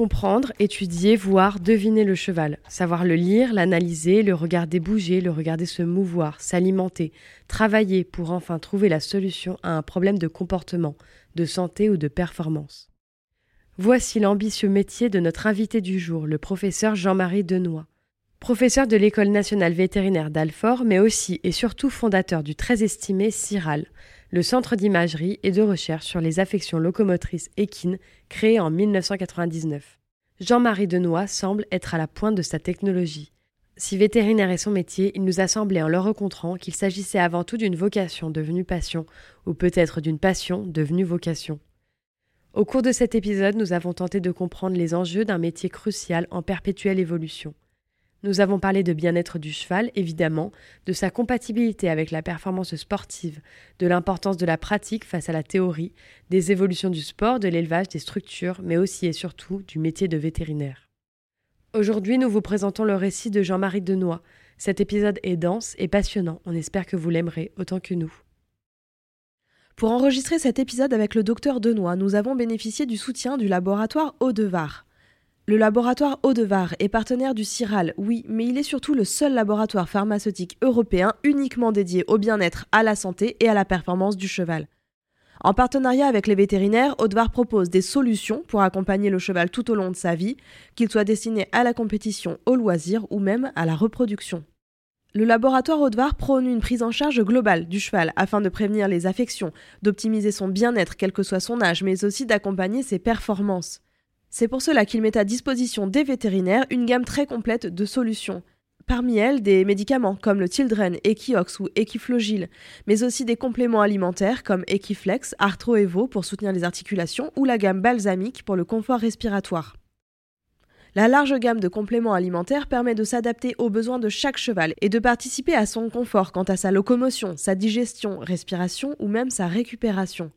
Comprendre, étudier, voir, deviner le cheval, savoir le lire, l'analyser, le regarder bouger, le regarder se mouvoir, s'alimenter, travailler pour enfin trouver la solution à un problème de comportement, de santé ou de performance. Voici l'ambitieux métier de notre invité du jour, le professeur Jean-Marie Denoy. Professeur de l'École nationale vétérinaire d'Alfort, mais aussi et surtout fondateur du très estimé CIRAL, le centre d'imagerie et de recherche sur les affections locomotrices équines créé en 1999. Jean-Marie Denoy semble être à la pointe de sa technologie. Si vétérinaire est son métier, il nous a semblé en le rencontrant qu'il s'agissait avant tout d'une vocation devenue passion, ou peut-être d'une passion devenue vocation. Au cours de cet épisode, nous avons tenté de comprendre les enjeux d'un métier crucial en perpétuelle évolution. Nous avons parlé de bien-être du cheval, évidemment, de sa compatibilité avec la performance sportive, de l'importance de la pratique face à la théorie, des évolutions du sport, de l'élevage, des structures, mais aussi et surtout du métier de vétérinaire. Aujourd'hui, nous vous présentons le récit de Jean-Marie Denoy. Cet épisode est dense et passionnant, on espère que vous l'aimerez autant que nous. Pour enregistrer cet épisode avec le docteur Denoy, nous avons bénéficié du soutien du laboratoire Audevar. Le laboratoire Audevar est partenaire du CIRAL, oui, mais il est surtout le seul laboratoire pharmaceutique européen uniquement dédié au bien-être, à la santé et à la performance du cheval. En partenariat avec les vétérinaires, Audevar propose des solutions pour accompagner le cheval tout au long de sa vie, qu'il soit destiné à la compétition, au loisir ou même à la reproduction. Le laboratoire Audevar prône une prise en charge globale du cheval afin de prévenir les affections, d'optimiser son bien-être quel que soit son âge, mais aussi d'accompagner ses performances. C'est pour cela qu'il met à disposition des vétérinaires une gamme très complète de solutions. Parmi elles, des médicaments comme le Tildren, Equiox ou Equiflogil, mais aussi des compléments alimentaires comme Equiflex, Arthro pour soutenir les articulations ou la gamme balsamique pour le confort respiratoire. La large gamme de compléments alimentaires permet de s'adapter aux besoins de chaque cheval et de participer à son confort quant à sa locomotion, sa digestion, respiration ou même sa récupération.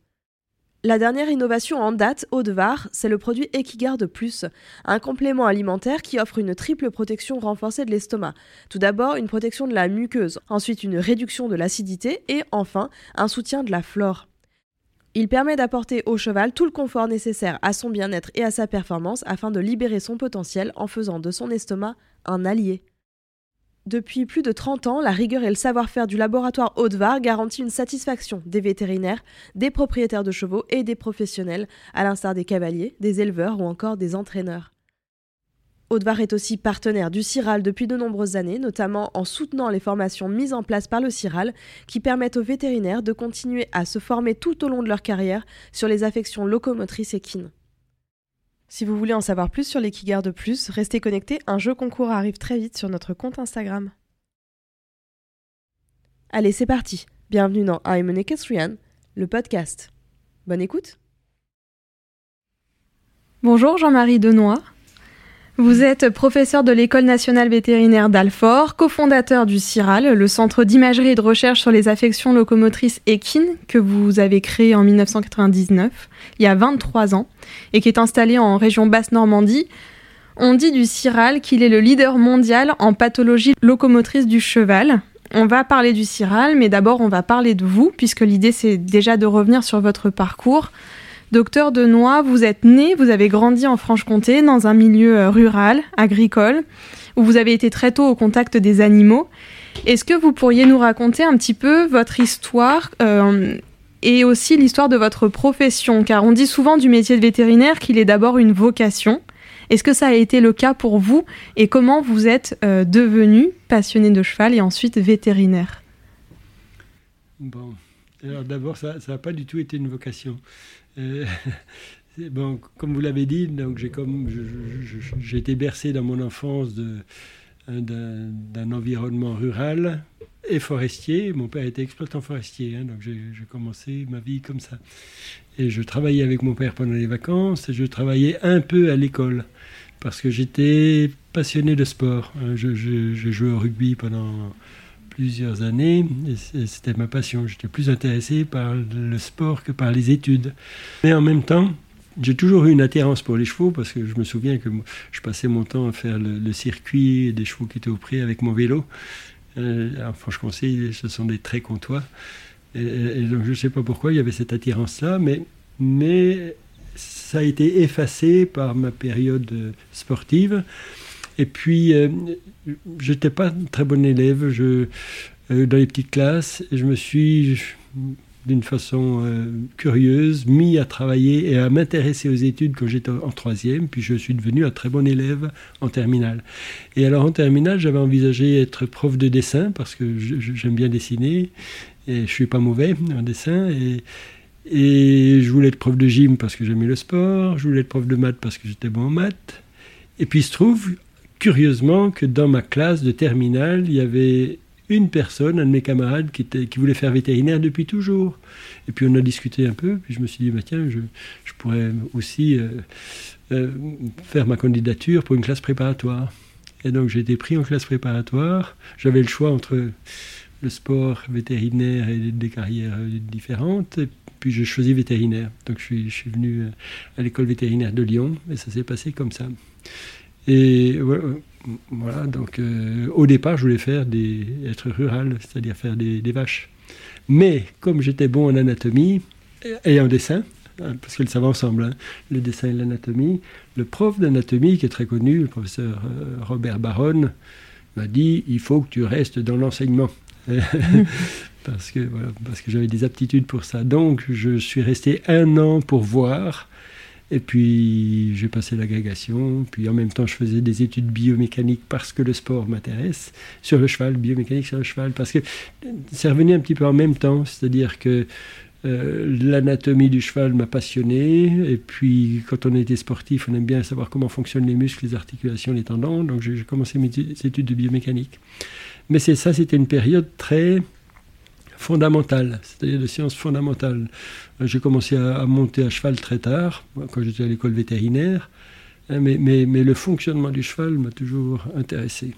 La dernière innovation en date, au Var, c'est le produit Equigarde Plus, un complément alimentaire qui offre une triple protection renforcée de l'estomac. Tout d'abord, une protection de la muqueuse, ensuite une réduction de l'acidité et enfin un soutien de la flore. Il permet d'apporter au cheval tout le confort nécessaire à son bien-être et à sa performance afin de libérer son potentiel en faisant de son estomac un allié. Depuis plus de 30 ans, la rigueur et le savoir-faire du laboratoire Haute-Var garantit une satisfaction des vétérinaires, des propriétaires de chevaux et des professionnels, à l'instar des cavaliers, des éleveurs ou encore des entraîneurs. Audevar est aussi partenaire du CIRAL depuis de nombreuses années, notamment en soutenant les formations mises en place par le CIRAL qui permettent aux vétérinaires de continuer à se former tout au long de leur carrière sur les affections locomotrices équines. Si vous voulez en savoir plus sur de Plus, restez connectés, un jeu concours arrive très vite sur notre compte Instagram. Allez, c'est parti. Bienvenue dans I'm an Equestrian, le podcast. Bonne écoute. Bonjour Jean-Marie Denoy. Vous êtes professeur de l'École nationale vétérinaire d'Alfort, cofondateur du CIRAL, le centre d'imagerie et de recherche sur les affections locomotrices équines que vous avez créé en 1999, il y a 23 ans, et qui est installé en région Basse-Normandie. On dit du CIRAL qu'il est le leader mondial en pathologie locomotrice du cheval. On va parler du CIRAL, mais d'abord on va parler de vous, puisque l'idée c'est déjà de revenir sur votre parcours. Docteur Denoy, vous êtes né, vous avez grandi en Franche-Comté dans un milieu euh, rural, agricole, où vous avez été très tôt au contact des animaux. Est-ce que vous pourriez nous raconter un petit peu votre histoire euh, et aussi l'histoire de votre profession, car on dit souvent du métier de vétérinaire qu'il est d'abord une vocation. Est-ce que ça a été le cas pour vous? Et comment vous êtes euh, devenu passionné de cheval et ensuite vétérinaire? Bon, alors d'abord, ça n'a pas du tout été une vocation. Euh, comme vous l'avez dit, donc j'ai comme j'ai été bercé dans mon enfance de d'un environnement rural et forestier. Mon père était exploitant forestier, hein, donc j'ai commencé ma vie comme ça. Et je travaillais avec mon père pendant les vacances et je travaillais un peu à l'école parce que j'étais passionné de sport. Hein. Je, joué au rugby pendant plusieurs années et c'était ma passion. J'étais plus intéressé par le sport que par les études. Mais en même temps, j'ai toujours eu une attirance pour les chevaux parce que je me souviens que je passais mon temps à faire le, circuit des chevaux qui étaient au pré avec mon vélo. Euh, franchement, ce sont des très comtois. Et, donc je ne sais pas pourquoi il y avait cette attirance-là, mais, mais ça a été effacé par ma période sportive. Et puis, euh, je n'étais pas un très bon élève je, dans les petites classes. Je me suis d'une façon euh, curieuse, mis à travailler et à m'intéresser aux études quand j'étais en troisième, puis je suis devenu un très bon élève en terminale. Et alors en terminale, j'avais envisagé être prof de dessin parce que j'aime bien dessiner et je suis pas mauvais en dessin et et je voulais être prof de gym parce que j'aimais le sport, je voulais être prof de maths parce que j'étais bon en maths. Et puis il se trouve, curieusement, que dans ma classe de terminale, il y avait une personne, un de mes camarades, qui, voulait faire vétérinaire depuis toujours. Et puis on a discuté un peu, puis je me suis dit, bah, tiens, je, pourrais aussi euh, euh, faire ma candidature pour une classe préparatoire. Et donc j'ai été pris en classe préparatoire. J'avais le choix entre le sport vétérinaire et des carrières différentes. Puis j'ai choisi vétérinaire. Donc je suis, je suis venu à l'école vétérinaire de Lyon et ça s'est passé comme ça. Et voilà, donc euh, au départ, je voulais faire des, être rural, c'est-à-dire faire des, vaches. Mais comme j'étais bon en anatomie et en dessin, hein, parce ça va ensemble, hein, le dessin et l'anatomie, le prof d'anatomie qui est très connu, le professeur euh, Robert Baron, m'a dit il faut que tu restes dans l'enseignement. parce que j'avais des aptitudes pour ça. Donc je suis resté un an pour voir et puis j'ai passé l'agrégation, puis en même temps je faisais des études biomécaniques parce que le sport m'intéresse, sur le cheval, biomécanique sur le cheval, parce que c'est revenu un petit peu en même temps, c'est-à-dire que euh, l'anatomie du cheval m'a passionné, et puis quand on était sportif, on aime bien savoir comment fonctionnent les muscles, les articulations, les tendons, donc j'ai commencé mes études de biomécanique. Mais c'est ça, c'était une période très fondamentale, c'est-à-dire de sciences fondamentales. Euh, j'ai commencé à, monter à cheval très tard, quand j'étais à l'école vétérinaire, hein, mais, mais, mais, le fonctionnement du cheval m'a toujours intéressé.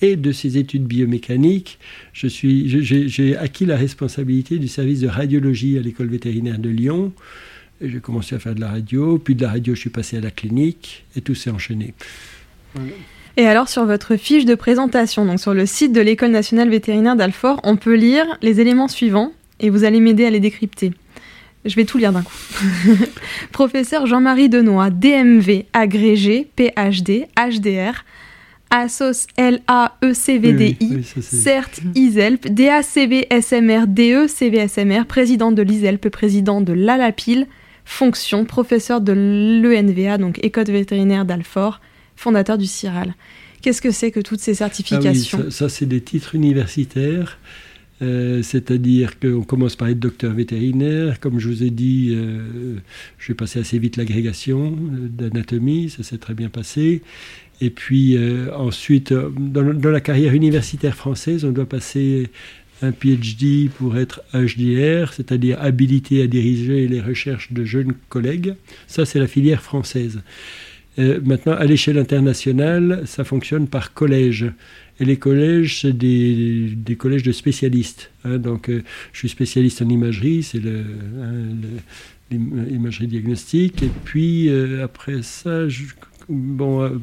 Et de ces études biomécaniques, j'ai acquis la responsabilité du service de radiologie à l'école vétérinaire de Lyon. J'ai commencé à faire de la radio, puis de la radio, je suis passé à la clinique, et tout s'est enchaîné. Et alors sur votre fiche de présentation, donc sur le site de l'École nationale vétérinaire d'Alfort, on peut lire les éléments suivants et vous allez m'aider à les décrypter. Je vais tout lire d'un coup. Professeur Jean-Marie Denoy, DMV, agrégé, PhD, HDR, ASOS L-A-E-C-V-D-I, CERT ISELP, DACV SMR, DE CVSMR, président de l'ISELP, président de l'ALAPIL, fonction, professeur de l'ENVA, donc École vétérinaire d'Alfort, fondateur du CIRAL. Qu'est-ce que c'est que toutes ces certifications? ah Ça, c'est des titres universitaires. Euh, c'est-à-dire qu'on commence par être docteur vétérinaire. Comme je vous ai dit, euh, je vais passer assez vite l'agrégation euh, d'anatomie, ça s'est très bien passé. Et puis ensuite, dans, dans, la carrière universitaire française, on doit passer un PhD pour être HDR, c'est-à-dire habilité à diriger les recherches de jeunes collègues. Ça, c'est la filière française. Euh, maintenant, à l'échelle internationale, ça fonctionne par collège. Et les collèges, c'est des, collèges de spécialistes. Hein. donc, euh, je suis spécialiste en imagerie, c'est l'imagerie hein, diagnostique. Et puis, euh, après ça, bon, un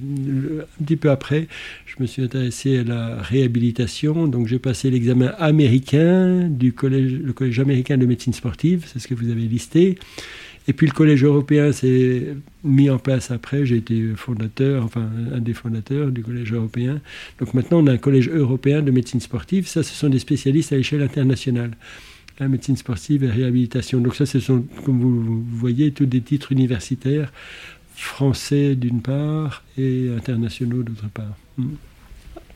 petit peu après, je me suis intéressé à la réhabilitation. Donc, j'ai passé l'examen américain du collège, le collège américain de médecine sportive, c'est ce que vous avez listé. Et puis le collège européen s'est mis en place après. J'ai été fondateur, enfin un des fondateurs du collège européen. Donc maintenant on a un collège européen de médecine sportive. Ça, ce sont des spécialistes à l'échelle internationale. la médecine sportive et réhabilitation. Donc ça, ce sont, comme vous voyez, tous des titres universitaires, français d'une part et internationaux d'autre part.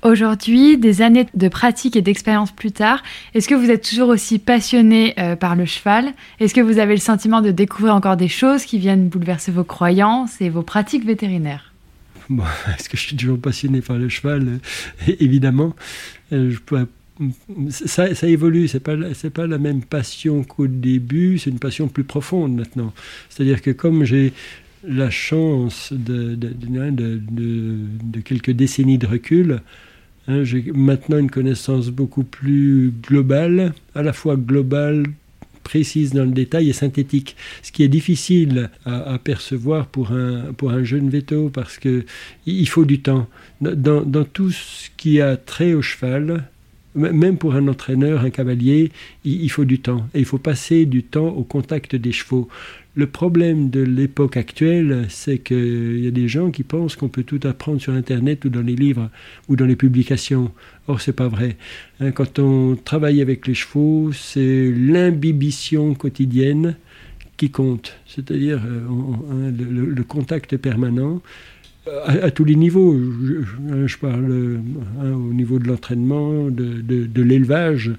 Aujourd'hui, des années de pratique et d'expérience plus tard, est-ce que vous êtes toujours aussi passionné euh, par le cheval? Est-ce que vous avez le sentiment de découvrir encore des choses qui viennent bouleverser vos croyances et vos pratiques vétérinaires? Est-ce que je suis toujours passionné par le cheval? Évidemment. Euh, je peux ça, évolue, c'est pas pas la même passion qu'au début, c'est une passion plus profonde maintenant. C'est-à-dire que comme j'ai la chance de, de, quelques décennies de recul, hein, j'ai maintenant une connaissance beaucoup plus globale, à la fois globale, précise dans le détail et synthétique, ce qui est difficile à, percevoir pour un, pour un jeune veto parce que il faut du temps. Dans, dans tout ce qui a trait au cheval, même pour un entraîneur, un cavalier, il, faut du temps. Et il faut passer du temps au contact des chevaux. Le problème de l'époque actuelle, c'est qu'il y a des gens qui pensent qu'on peut tout apprendre sur Internet ou dans les livres ou dans les publications. Or, c'est pas vrai. Hein, quand on travaille avec les chevaux, c'est l'imbibition quotidienne qui compte, c'est-à-dire euh, hein, le, contact permanent à, tous les niveaux. Je, parle hein, au niveau de l'entraînement, de, l'élevage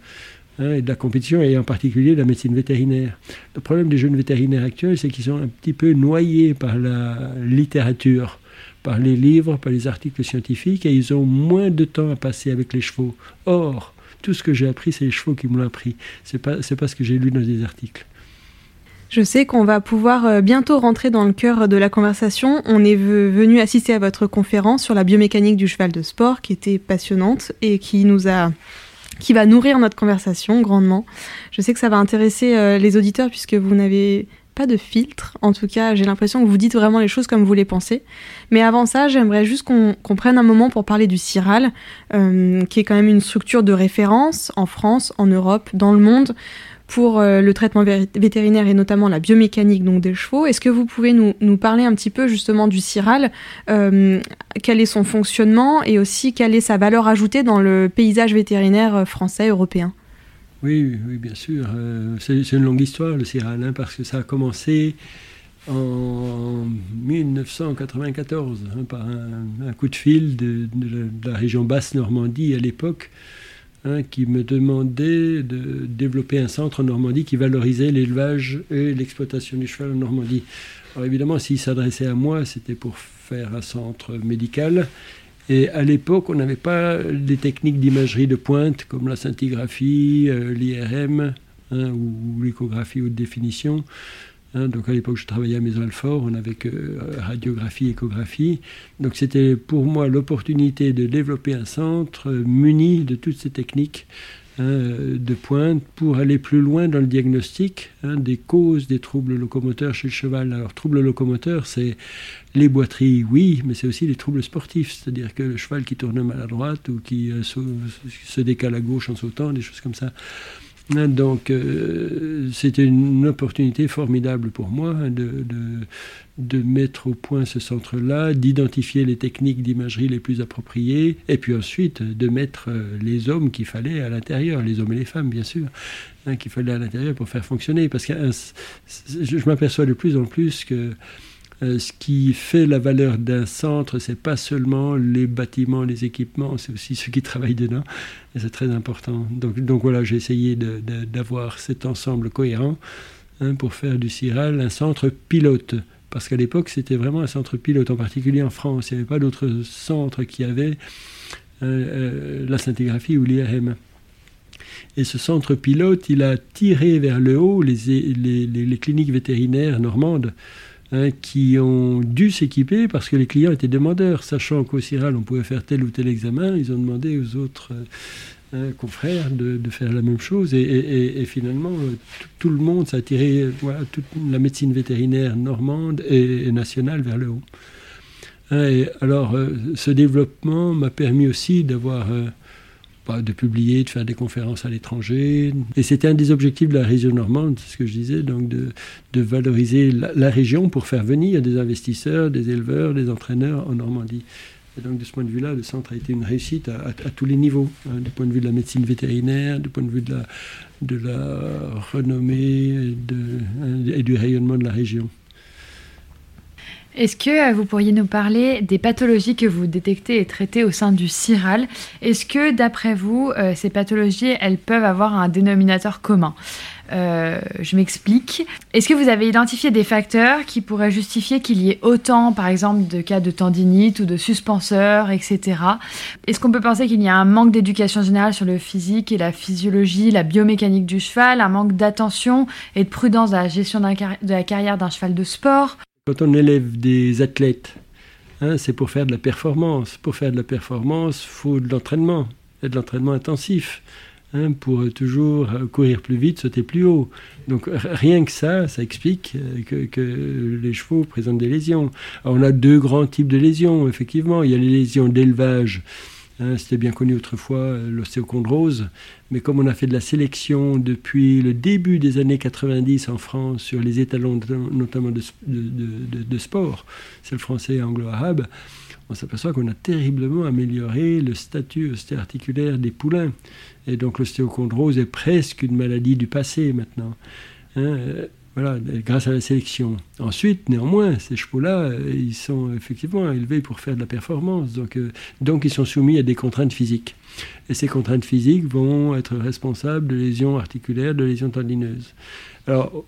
hein, et de la compétition, et en particulier de la médecine vétérinaire. Le problème des jeunes vétérinaires actuels, c'est qu'ils sont un petit peu noyés par la littérature par les livres, par les articles scientifiques, et ils ont moins de temps à passer avec les chevaux. Or, tout ce que j'ai appris, c'est les chevaux qui me l'ont appris. C'est pas, pas ce que j'ai lu dans des articles. Je sais qu'on va pouvoir euh, bientôt rentrer dans le cœur de la conversation. On est venu assister à votre conférence sur la biomécanique du cheval de sport qui était passionnante et qui nous a qui va nourrir notre conversation grandement. Je sais que ça va intéresser euh, les auditeurs puisque vous n'avez pas de filtre. En tout cas, j'ai l'impression que vous dites vraiment les choses comme vous les pensez. Mais avant ça, j'aimerais juste qu'on prenne un moment pour parler du CIRAL, euh, qui est quand même une structure de référence en France, en Europe, dans le monde pour euh, le traitement vétérinaire et notamment la biomécanique donc des chevaux. Est-ce que vous pouvez nous, parler un petit peu justement du CIRAL euh, Quel est son fonctionnement et aussi quelle est sa valeur ajoutée dans le paysage vétérinaire euh, français, européen? Oui, oui, bien sûr. c'est une longue histoire le CIRAL hein, parce que ça a commencé en 1994 hein, par un, coup de fil de, de la région Basse-Normandie à l'époque Qui me demandait de développer un centre en Normandie qui valorisait l'élevage et l'exploitation du cheval en Normandie. Alors évidemment, s'il s'adressait à moi, c'était pour faire un centre médical. Et à l'époque, on n'avait pas des techniques d'imagerie de pointe comme la scintigraphie, euh, l'IRM hein, ou l'échographie haute définition. Hein, donc à l'époque, je travaillais à Maison Alfort, on avait que euh, radiographie, échographie. Donc c'était pour moi l'opportunité de développer un centre euh, muni de toutes ces techniques hein, de pointe pour aller plus loin dans le diagnostic hein, des causes des troubles locomoteurs chez le cheval. Alors troubles locomoteurs, c'est les boiteries, oui, mais c'est aussi les troubles sportifs, c'est-à-dire que le cheval qui tourne mal à droite ou qui euh, se décale à gauche en sautant, des choses comme ça. Hein, donc, euh, c'était une opportunité formidable pour moi de, de, mettre au point ce centre-là, d'identifier les techniques d'imagerie les plus appropriées, et puis ensuite de mettre euh, les hommes qu'il fallait à l'intérieur, les hommes et les femmes, bien sûr, hein, qu'il fallait à l'intérieur pour faire fonctionner. Parce que je m'aperçois de plus en plus que euh, ce qui fait la valeur d'un centre, c'est pas seulement les bâtiments, les équipements, c'est aussi ceux qui travaillent dedans. Et c'est très important. Donc, voilà, j'ai essayé d'avoir cet ensemble cohérent hein, pour faire du CIRAL un centre pilote. Parce qu'à l'époque, c'était vraiment un centre pilote, en particulier en France. Il n'y avait pas d'autres centres qui avaient euh, euh, la scintigraphie ou l'IRM. Et ce centre pilote, il a tiré vers le haut les cliniques vétérinaires normandes Hein, qui ont dû s'équiper parce que les clients étaient demandeurs, sachant qu'au CIRAL on pouvait faire tel ou tel examen, ils ont demandé aux autres euh, hein, confrères de, faire la même chose et, finalement euh, tout, le monde s'est attiré, voilà, toute la médecine vétérinaire normande et, nationale vers le haut. Hein, alors euh, ce développement m'a permis aussi d'avoir de publier, de faire des conférences à l'étranger. Et c'était un des objectifs de la région normande, c'est ce que je disais, donc de, valoriser la, région pour faire venir des investisseurs, des éleveurs, des entraîneurs en Normandie. Et donc de ce point de vue-là, le centre a été une réussite à, tous les niveaux, hein, du point de vue de la médecine vétérinaire, du point de vue de la, de la renommée et du rayonnement de la région. Est-ce que euh, vous pourriez nous parler des pathologies que vous détectez et traitez au sein du CIRAL Est-ce que, d'après vous, euh, ces pathologies, elles peuvent avoir un dénominateur commun? Euh, je m'explique. Est-ce que vous avez identifié des facteurs qui pourraient justifier qu'il y ait autant, par exemple, de cas de tendinite ou de suspenseurs, etc. Est-ce qu'on peut penser qu'il y a un manque d'éducation générale sur le physique et la physiologie, la biomécanique du cheval, un manque d'attention et de prudence dans la gestion de la carrière d'un cheval de sport? Quand on élève des athlètes, hein, c'est pour faire de la performance. Pour faire de la performance, il faut de l'entraînement, et de l'entraînement intensif. Hein, pour toujours courir plus vite, sauter plus haut. Donc rien que ça, ça explique euh, que, les chevaux présentent des lésions. on a deux grands types de lésions, effectivement. Il y a les lésions d'élevage Hein, c'était bien connu autrefois, euh, l'ostéochondrose, mais comme on a fait de la sélection depuis le début des années 90 en France sur les étalons notamment de, sport, c'est le français anglo-arabe, on s'aperçoit qu'on a terriblement amélioré le statut ostéo-articulaire des poulains. Et donc l'ostéochondrose est presque une maladie du passé maintenant. Hein, euh, voilà, grâce à la sélection. Ensuite, néanmoins, ces chevaux-là, euh, ils sont effectivement élevés pour faire de la performance, donc, euh, donc ils sont soumis à des contraintes physiques. Et ces contraintes physiques vont être responsables de lésions articulaires, de lésions tendineuses. Alors,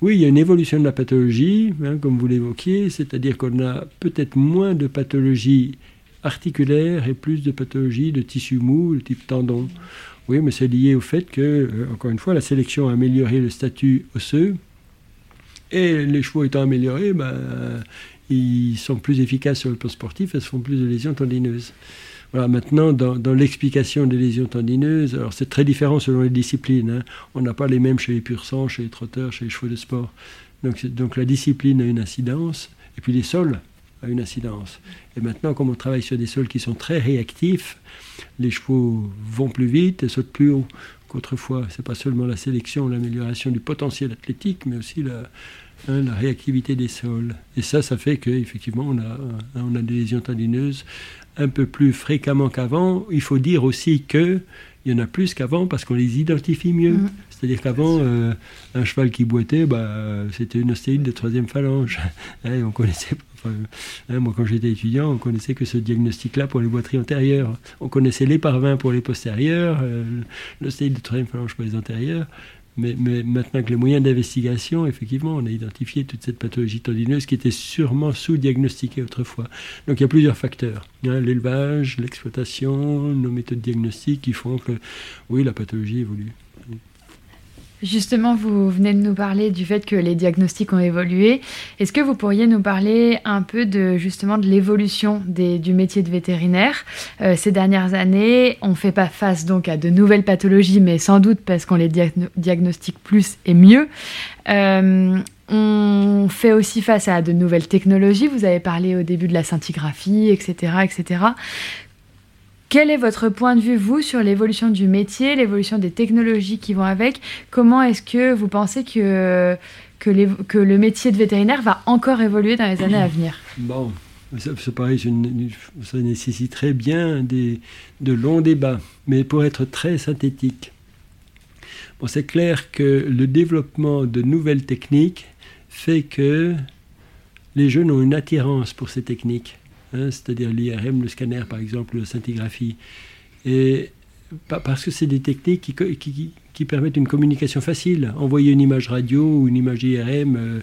oui, il y a une évolution de la pathologie, hein, comme vous l'évoquiez, c'est-à-dire qu'on a peut-être moins de pathologies articulaires et plus de pathologies de tissu mou, de type tendon. Oui, mais c'est lié au fait que, euh, encore une fois, la sélection a amélioré le statut osseux, et les chevaux étant améliorés, ben, ils sont plus efficaces sur le plan sportif et se font plus de lésions tendineuses. Voilà, maintenant, dans, l'explication des lésions tendineuses, alors c'est très différent selon les disciplines. Hein. On n'a pas les mêmes chez les pur sang, chez les trotteurs, chez les chevaux de sport. Donc, donc la discipline a une incidence, et puis les sols ont une incidence. Et maintenant, comme on travaille sur des sols qui sont très réactifs, les chevaux vont plus vite et sautent plus haut qu'autrefois. Ce n'est pas seulement la sélection, l'amélioration du potentiel athlétique, mais aussi la, hein, la réactivité des sols. Et ça, ça fait qu'effectivement, on a, on a des lésions tendineuses un peu plus fréquemment qu'avant. Il faut dire aussi qu'il y en a plus qu'avant parce qu'on les identifie mieux. Mm. C'est-à-dire qu'avant, euh, un cheval qui boitait, bah, c'était une ostéite de troisième phalange. Hein, on connaissait hein, moi, quand j'étais étudiant, on connaissait que ce diagnostic-là pour les boiteries antérieures. On connaissait les parvins pour les postérieures, euh, l'ostéite de troisième phalange pour les antérieures. Mais, maintenant que les moyens d'investigation, effectivement, on a identifié toute cette pathologie tendineuse qui était sûrement sous-diagnostiquée autrefois. Donc il y a plusieurs facteurs. Hein, l'élevage, l'exploitation, nos méthodes diagnostiques qui font que, oui, la pathologie évolue. Justement, vous venez de nous parler du fait que les diagnostics ont évolué. Est-ce que vous pourriez nous parler un peu de justement de l'évolution du métier de vétérinaire? Euh, ces dernières années On fait pas face donc à de nouvelles pathologies, mais sans doute parce qu'on les diagnostique plus et mieux. Euh, on fait aussi face à de nouvelles technologies. Vous avez parlé au début de la scintigraphie, etc., etc. Quel est votre point de vue, vous, sur l'évolution du métier, l'évolution des technologies qui vont avec? Comment est-ce que vous pensez que, le métier de vétérinaire va encore évoluer dans les années à venir? Bon, c'est pareil, ça nécessiterait bien de longs débats, mais pour être très synthétique. Bon, c'est clair que le développement de nouvelles techniques fait que les jeunes ont une attirance pour ces techniques. Hein, c'est-à-dire l'IRM, le scanner par exemple, la scintigraphie. Et parce que c'est des techniques qui, permettent une communication facile. Envoyer une image radio ou une image IRM euh,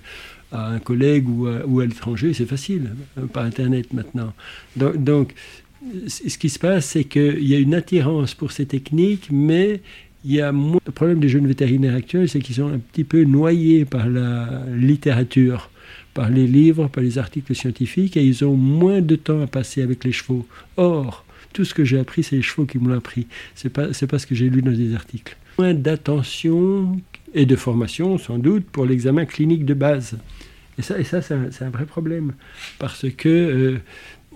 à un collègue ou à, l'étranger, c'est facile, hein, par Internet maintenant. Donc, donc, ce qui se passe, c'est qu'il y a une attirance pour ces techniques, mais il y a moins... Le problème des jeunes vétérinaires actuels, c'est qu'ils sont un petit peu noyés par la littérature par les livres, par les articles scientifiques, et ils ont moins de temps à passer avec les chevaux. Or, tout ce que j'ai appris, c'est les chevaux qui me l'ont appris. C'est pas, c'est pas ce que j'ai lu dans des articles. Moins d'attention et de formation, sans doute, pour l'examen clinique de base. Et ça, et ça c'est, un, vrai problème. Parce que euh,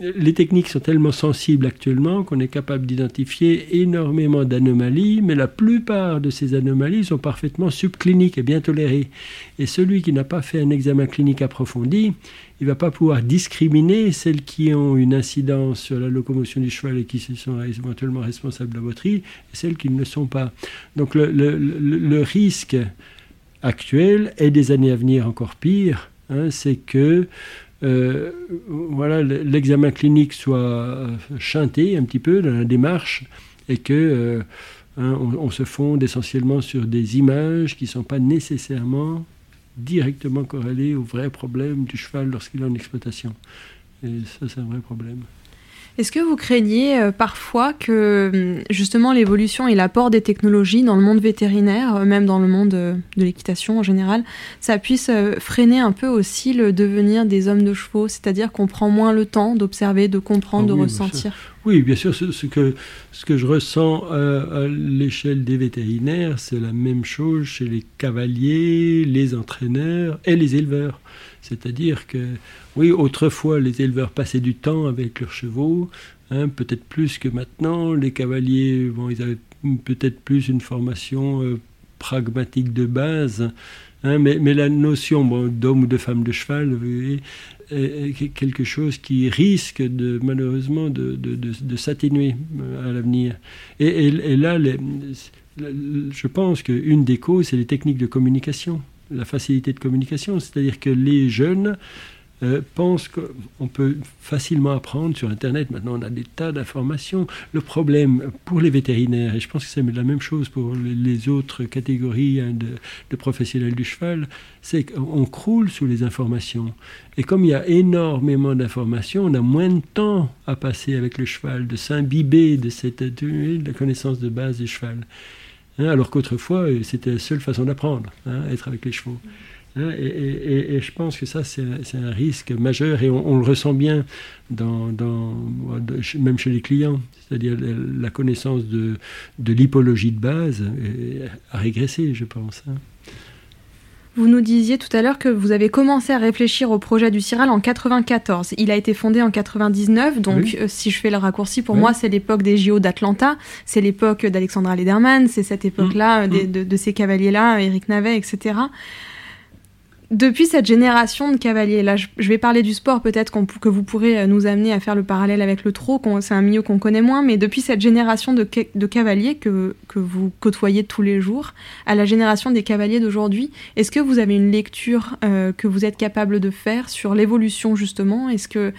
les techniques sont tellement sensibles actuellement qu'on est capable d'identifier énormément d'anomalies, mais la plupart de ces anomalies sont parfaitement subcliniques et bien tolérées. Et celui qui n'a pas fait un examen clinique approfondi, il ne va pas pouvoir discriminer celles qui ont une incidence sur la locomotion du cheval et qui sont éventuellement responsables de la boiterie, et celles qui ne le sont pas. Donc le, le, risque actuel et des années à venir encore pire, hein, c'est que euh, voilà, l'examen clinique soit chanté un petit peu dans la démarche et que euh, hein, on, se fonde essentiellement sur des images qui ne sont pas nécessairement directement corrélées au vrai problème du cheval lorsqu'il est en exploitation. Et ça, c'est un vrai problème. Est-ce que vous craignez euh, parfois que hum, justement l'évolution et l'apport des technologies dans le monde vétérinaire, euh, même dans le monde euh, de l'équitation en général, ça puisse freiner un peu aussi le devenir des hommes de chevaux, c'est-à-dire qu'on prend moins le temps d'observer, de comprendre, ah de ressentir? Oui, bien sûr, ce, que, ce que je ressens à l'échelle des vétérinaires, c'est la même chose chez les cavaliers, les entraîneurs et les éleveurs. C'est-à-dire que, oui, autrefois, les éleveurs passaient du temps avec leurs chevaux, hein, peut-être plus que maintenant. Les cavaliers, bon, ils avaient peut-être plus une formation euh, pragmatique de base. Hein, mais, mais, la notion d'homme ou de femme de cheval est, quelque chose qui risque de, malheureusement de, s'atténuer euh, à l'avenir. Et, là, je pense qu'une des causes, c'est les techniques de communication la facilité de communication, c'est-à-dire que les jeunes euh, pensent qu'on peut facilement apprendre sur Internet. Maintenant, on a des tas d'informations. Le problème pour les vétérinaires, et je pense que c'est la même chose pour les autres catégories hein, de, professionnels du cheval, c'est qu'on croule sous les informations. Et comme il y a énormément d'informations, on a moins de temps à passer avec le cheval, de s'imbiber de cette de la connaissance de base du cheval. Hein, alors qu'autrefois, euh, c'était la seule façon d'apprendre, hein, être avec les chevaux. Hein, et, je pense que ça, c'est un, risque majeur et on, le ressent bien dans, même chez les clients. C'est-à-dire la connaissance de, de l'hypologie de base a régressé, je pense. Vous nous disiez tout à l'heure que vous avez commencé à réfléchir au projet du CIRAL en 94. Il a été fondé en 99, donc euh, si je fais le raccourci, pour moi, c'est l'époque des JO d'Atlanta, c'est l'époque d'Alexandra Lederman, c'est cette époque-là, mmh. de, de, ces cavaliers-là, Eric Navet, etc depuis cette génération de cavaliers, là je, vais parler du sport peut-être que vous pourrez euh, nous amener à faire le parallèle avec le trot, c'est un milieu qu'on connaît moins, mais depuis cette génération de, cavaliers que, vous côtoyez tous les jours, à la génération des cavaliers d'aujourd'hui, est-ce que vous avez une lecture euh, que vous êtes capable de faire sur l'évolution justement? Est-ce que,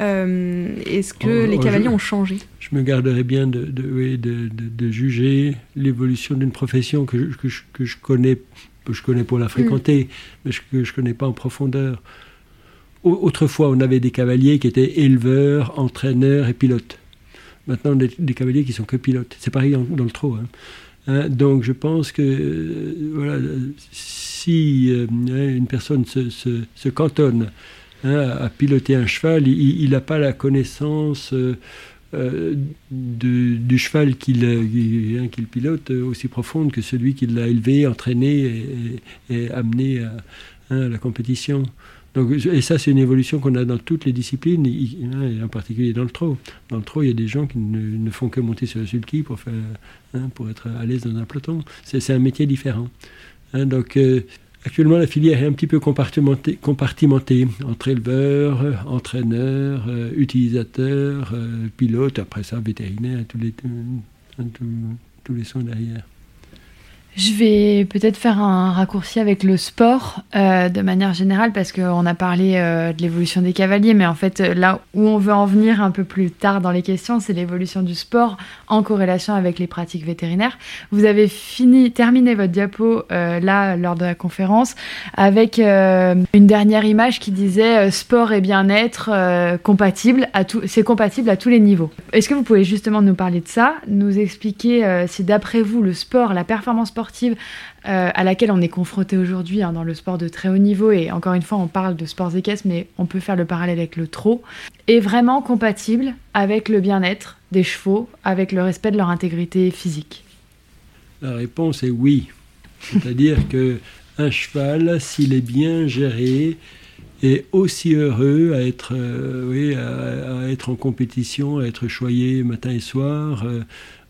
euh, est-ce que oh, les oh, cavaliers ont changé? Je me garderai bien de, de, juger l'évolution d'une profession que, que, que je connais que je connais pour la fréquenter, mais que je ne connais pas en profondeur. Autrefois, on avait des cavaliers qui étaient éleveurs, entraîneurs et pilotes. Maintenant, on a des cavaliers qui sont que pilotes. C'est pareil dans le trot. Hein. Hein, donc, je pense que euh, voilà, si euh, une personne se, se, cantonne hein, à piloter un cheval, il n'a pas la connaissance. Euh, euh, du cheval qu'il hein, pilote aussi profonde que celui qui l'a élevé, entraîné et, amené à, hein, la compétition. Donc, et ça, c'est une évolution qu'on a dans toutes les disciplines, hein, et en particulier dans le trot. Dans le trot, il y a des gens qui ne, font que monter sur le sulky pour, faire, pour être à l'aise dans un peloton. C'est un métier différent. donc, euh, Actuellement, la filière est un petit peu compartimentée, entre éleveurs, entraîneurs, euh, utilisateurs, euh, pilotes, après ça, vétérinaires, tous les, tous les soins derrière. Je vais peut-être faire un raccourci avec le sport euh, de manière générale parce qu'on a parlé euh, de l'évolution des cavaliers, mais en fait là où on veut en venir un peu plus tard dans les questions, c'est l'évolution du sport en corrélation avec les pratiques vétérinaires. Vous avez fini, terminé votre diapo euh, là lors de la conférence avec une dernière image qui disait sport et bien-être compatible à tout, c'est compatible à tous les niveaux. Est-ce que vous pouvez justement nous parler de ça, nous expliquer si d'après vous le sport, la performance sportive sportive euh, à laquelle on est confronté aujourd'hui hein, dans le sport de très haut niveau, et encore une fois on parle de sports équestres, mais on peut faire le parallèle avec le trot, est vraiment compatible avec le bien-être des chevaux, avec le respect de leur intégrité physique La réponse est oui. C'est-à-dire que un cheval, s'il est bien géré, est aussi heureux à être, oui, à, être en compétition, à être choyé matin et soir.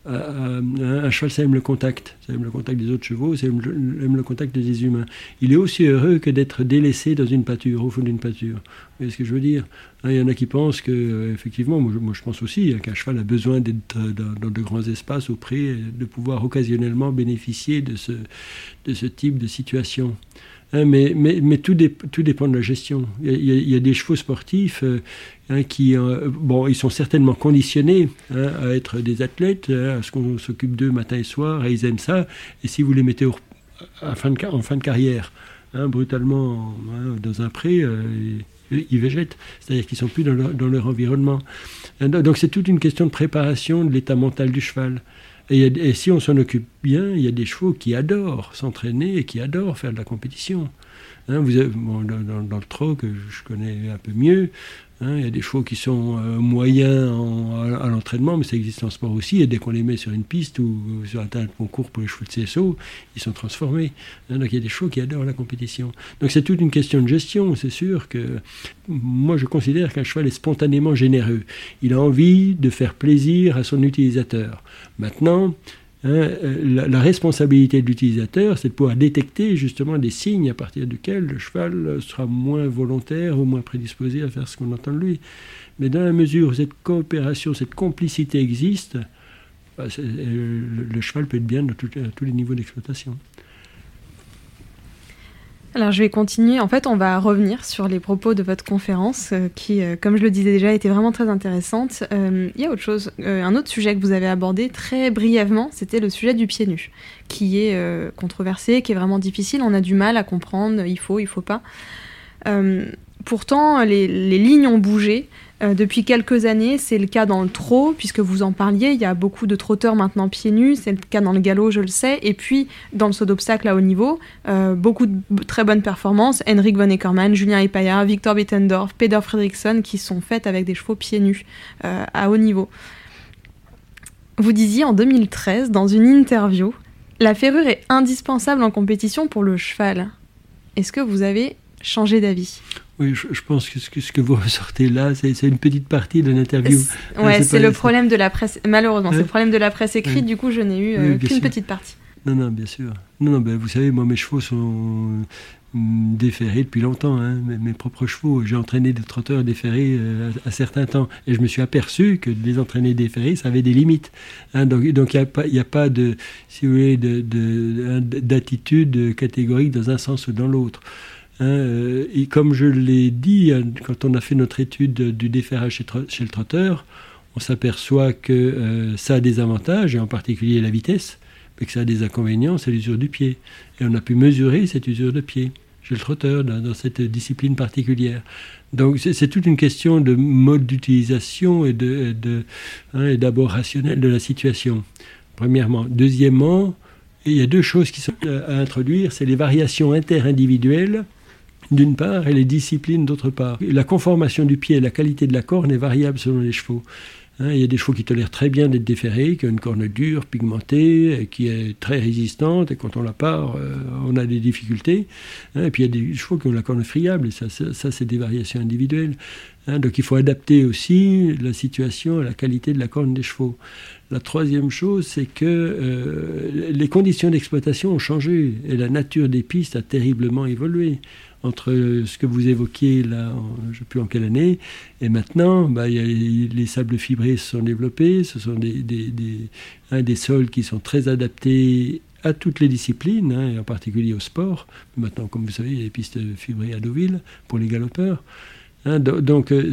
Un cheval, ça aime le contact. Ça aime le contact des autres chevaux, ça aime le, contact des humains. Il est aussi heureux que d'être délaissé dans une pâture, au fond d'une pâture. Vous voyez ce que je veux dire? Hein, Il y en a qui pensent que, effectivement, moi, je pense aussi hein, qu'un cheval a besoin d'être dans, de grands espaces auprès de pouvoir occasionnellement bénéficier de ce type de situation. Hein, mais, tout, dépend de la gestion. Il y a, des chevaux sportifs euh, hein, qui, euh, bon, ils sont certainement conditionnés hein, à être des athlètes, à ce qu'on s'occupe d'eux matin et soir, et ils aiment ça. Et si vous les mettez en, fin de, carrière, brutalement dans un pré, euh, ils végètent. C'est-à-dire qu'ils ne sont plus dans leur environnement. Donc c'est toute une question de préparation de l'état mental du cheval. Et, si on s'en occupe bien, il y a des chevaux qui adorent s'entraîner et qui adorent faire de la compétition. Hein, vous dans, dans, le trot que je connais un peu mieux, Hein, il y a des chevaux qui sont euh, moyens à, l'entraînement, mais ça existe en sport aussi. Et dès qu'on les met sur une piste ou sur un terrain de concours pour les chevaux de CSO, ils sont transformés. Hein, donc il y a des chevaux qui adorent la compétition. Donc c'est toute une question de gestion. C'est sûr que moi je considère qu'un cheval est spontanément généreux. Il a envie de faire plaisir à son utilisateur. Maintenant, Hein, euh, la, responsabilité de l'utilisateur, c'est de pouvoir détecter justement des signes à partir duquel le cheval sera moins volontaire ou moins prédisposé à faire ce qu'on entend de lui. Mais dans la mesure où cette coopération, cette complicité existe, bah, euh, le, cheval peut être bien à tous les niveaux d'exploitation. Alors je vais continuer. En fait, on va revenir sur les propos de votre conférence, euh, qui, euh, comme je le disais déjà, était vraiment très intéressante. Euh, il y a autre chose, un autre sujet que vous avez abordé très brièvement, c'était le sujet du pied nu, qui est controversé, qui est vraiment difficile. On a du mal à comprendre. Il faut, il faut pas. pourtant, les, les, lignes ont bougé. Euh, depuis quelques années, c'est le cas dans le trot, puisque vous en parliez, il y a beaucoup de trotteurs maintenant pieds nus, c'est le cas dans le galop, je le sais, et puis dans le saut d'obstacle à haut niveau, euh, beaucoup de très bonnes performances, Henrik von Eckermann, Julien Epaya, Victor Bittendorf, Peter Fredriksson, qui sont faites avec des chevaux pieds nus euh, à haut niveau. Vous disiez en 2013, dans une interview, la ferrure est indispensable en compétition pour le cheval. Est-ce que vous avez changé d'avis oui, je, pense que ce, que ce, que vous ressortez là, c'est une petite partie de l'interview. Ouais, c'est le problème de la presse. Malheureusement, c'est le problème de la presse écrite. Du coup, je n'ai eu euh, qu'une petite partie. Non, non, bien sûr. Non, non, ben, vous savez, moi, mes chevaux sont mm, déférés depuis longtemps. Hein. Mes, propres chevaux, j'ai entraîné des trotteurs déférés euh, à, certains temps. Et je me suis aperçu que les entraîner déférés, ça avait des limites. Hein. donc, il n'y a, pas, a pas de, si vous voulez, d'attitude de, catégorique dans un sens ou dans l'autre. Hein, euh, et comme je l'ai dit, hein, quand on a fait notre étude du déferrage chez, le trotteur, on s'aperçoit que euh, ça a des avantages, et en particulier la vitesse, mais que ça a des inconvénients, c'est l'usure du pied. Et on a pu mesurer cette usure de pied chez le trotteur, dans, cette discipline particulière. Donc c'est toute une question de mode d'utilisation et hein, d'abord de, rationnel de la situation, premièrement. Deuxièmement, il y a deux choses qui sont à introduire, c'est les variations interindividuelles d'une part, et les disciplines d'autre part. La conformation du pied et la qualité de la corne est variable selon les chevaux. Hein, il y a des chevaux qui tolèrent très bien d'être déferrés, qui ont une corne dure, pigmentée, qui est très résistante, et quand on la part, euh, on a des difficultés. Hein, et puis il y a des chevaux qui ont la corne friable, et ça, ça, c'est des variations individuelles. Hein, donc il faut adapter aussi la situation à la qualité de la corne des chevaux. La troisième chose, c'est que euh, les conditions d'exploitation ont changé, et la nature des pistes a terriblement évolué entre ce que vous évoquiez là, je ne sais plus en quelle année, et maintenant, bah, les sables fibrés se sont développés, ce sont des, des, des, sols qui sont très adaptés à toutes les disciplines, hein, et en particulier au sport. Maintenant, comme vous savez, il y a des pistes fibrées à Deauville pour les galopeurs. Hein, donc, euh,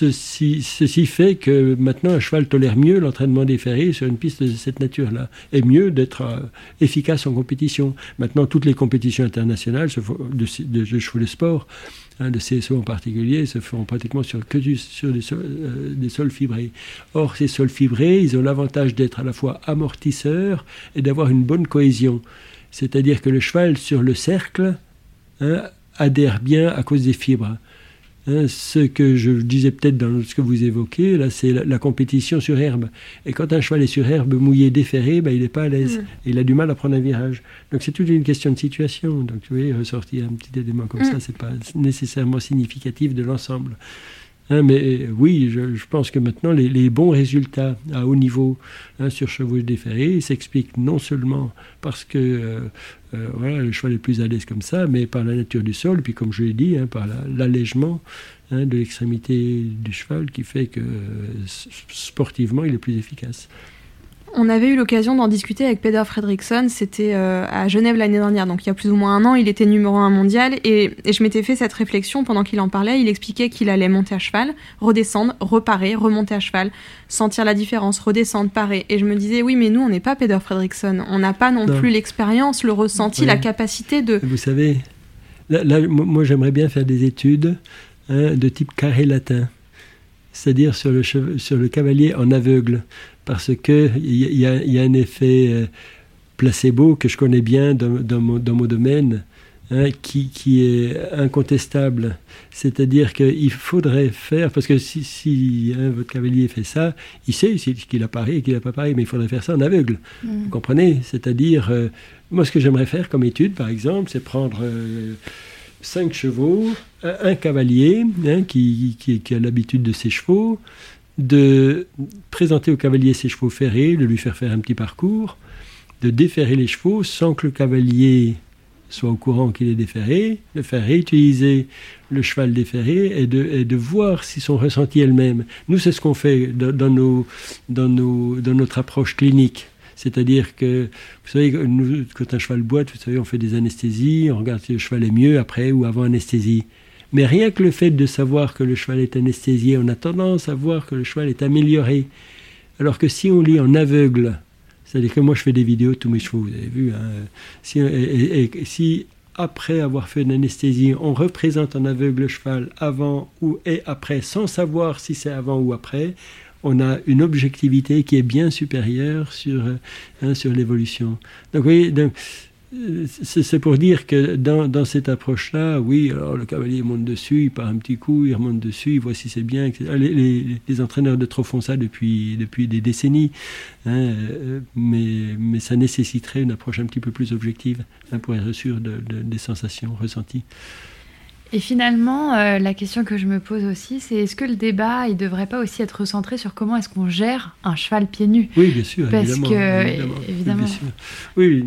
Ceci, fait que maintenant un cheval tolère mieux l'entraînement des ferrés sur une piste de cette nature-là, et mieux d'être euh, efficace en compétition. Maintenant, toutes les compétitions internationales de, de, chevaux de sport, hein, de CSO en particulier, se font pratiquement sur, euh, des sols fibrés. Or, ces sols fibrés, ils ont l'avantage d'être à la fois amortisseurs et d'avoir une bonne cohésion. C'est-à-dire que le cheval sur le cercle hein, adhère bien à cause des fibres. Hein, ce que je disais peut-être dans ce que vous évoquez, là, c'est la, compétition sur herbe. Et quand un cheval est sur herbe mouillé, déferré, ben, il n'est pas à l'aise. Il a du mal à prendre un virage. Donc c'est toute une question de situation. Donc vous voyez, ressortir un petit élément comme ça, c'est pas nécessairement significatif de l'ensemble. Hein, mais euh, oui, je, pense que maintenant, les, bons résultats à haut niveau hein, sur chevaux déferrés s'expliquent non seulement parce que euh, euh, voilà, le cheval est plus à l'aise comme ça, mais par la nature du sol, puis comme je l'ai dit, hein, par l'allègement de l'extrémité du cheval qui fait que sportivement, il est plus efficace. On avait eu l'occasion d'en discuter avec Peter Fredrickson, c'était euh, à Genève l'année dernière, donc il y a plus ou moins un an, il était numéro un mondial, et, je m'étais fait cette réflexion pendant qu'il en parlait, il expliquait qu'il allait monter à cheval, redescendre, reparer, remonter à cheval, sentir la différence, redescendre, parer, et je me disais, oui mais nous on n'est pas Peter Fredrickson, on n'a pas non, plus l'expérience, le ressenti, la capacité de... Vous savez, là, moi j'aimerais bien faire des études hein, de type carré latin. C'est-à-dire sur le, sur le cavalier en aveugle parce qu'il y, a, y a un effet euh, placebo que je connais bien dans, dans, mon, domaine, hein, qui, qui, est incontestable. C'est-à-dire qu'il faudrait faire, parce que si, si hein, votre cavalier fait ça, il sait qu'il a pari et qu'il n'a pas pari, mais il faudrait faire ça en aveugle. Mm. Vous comprenez? C'est-à-dire, euh, moi ce que j'aimerais faire comme étude, par exemple, c'est prendre... Euh, cinq chevaux, un, cavalier hein, qui, qui, qui, a l'habitude de ses chevaux, de présenter au cavalier ses chevaux ferrés, de lui faire faire un petit parcours, de déferrer les chevaux sans que le cavalier soit au courant qu'il est déferré, de faire réutiliser le cheval déferré et de, voir si son ressenti est le même. Nous, c'est ce qu'on fait dans, nos, dans, nos, dans notre approche clinique. C'est-à-dire que, vous savez, quand un cheval boite, vous savez, on fait des anesthésies, on regarde si le cheval est mieux après ou avant anesthésie. Mais rien que le fait de savoir que le cheval est anesthésié, on a tendance à voir que le cheval est amélioré. Alors que si on lit en aveugle, c'est-à-dire que moi je fais des vidéos de tous mes chevaux, vous avez vu, hein, si, après avoir fait une anesthésie, on représente en aveugle le cheval avant ou et après, sans savoir si c'est avant ou après, on a une objectivité qui est bien supérieure sur, hein, sur l'évolution. Donc, vous voyez, c'est pour dire que dans, cette approche-là, oui, alors le cavalier monte dessus, il part un petit coup, il remonte dessus, il voit si c'est bien. Les, entraîneurs de trop font ça depuis, depuis des décennies, hein, euh, mais, mais ça nécessiterait une approche un petit peu plus objective hein, pour être sûr de, des sensations ressenties. Et finalement, euh, la question que je me pose aussi, c'est est-ce que le débat, il devrait pas aussi être recentré sur comment est-ce qu'on gère un cheval pieds nus? Oui, bien sûr. Parce que, évidemment. Oui,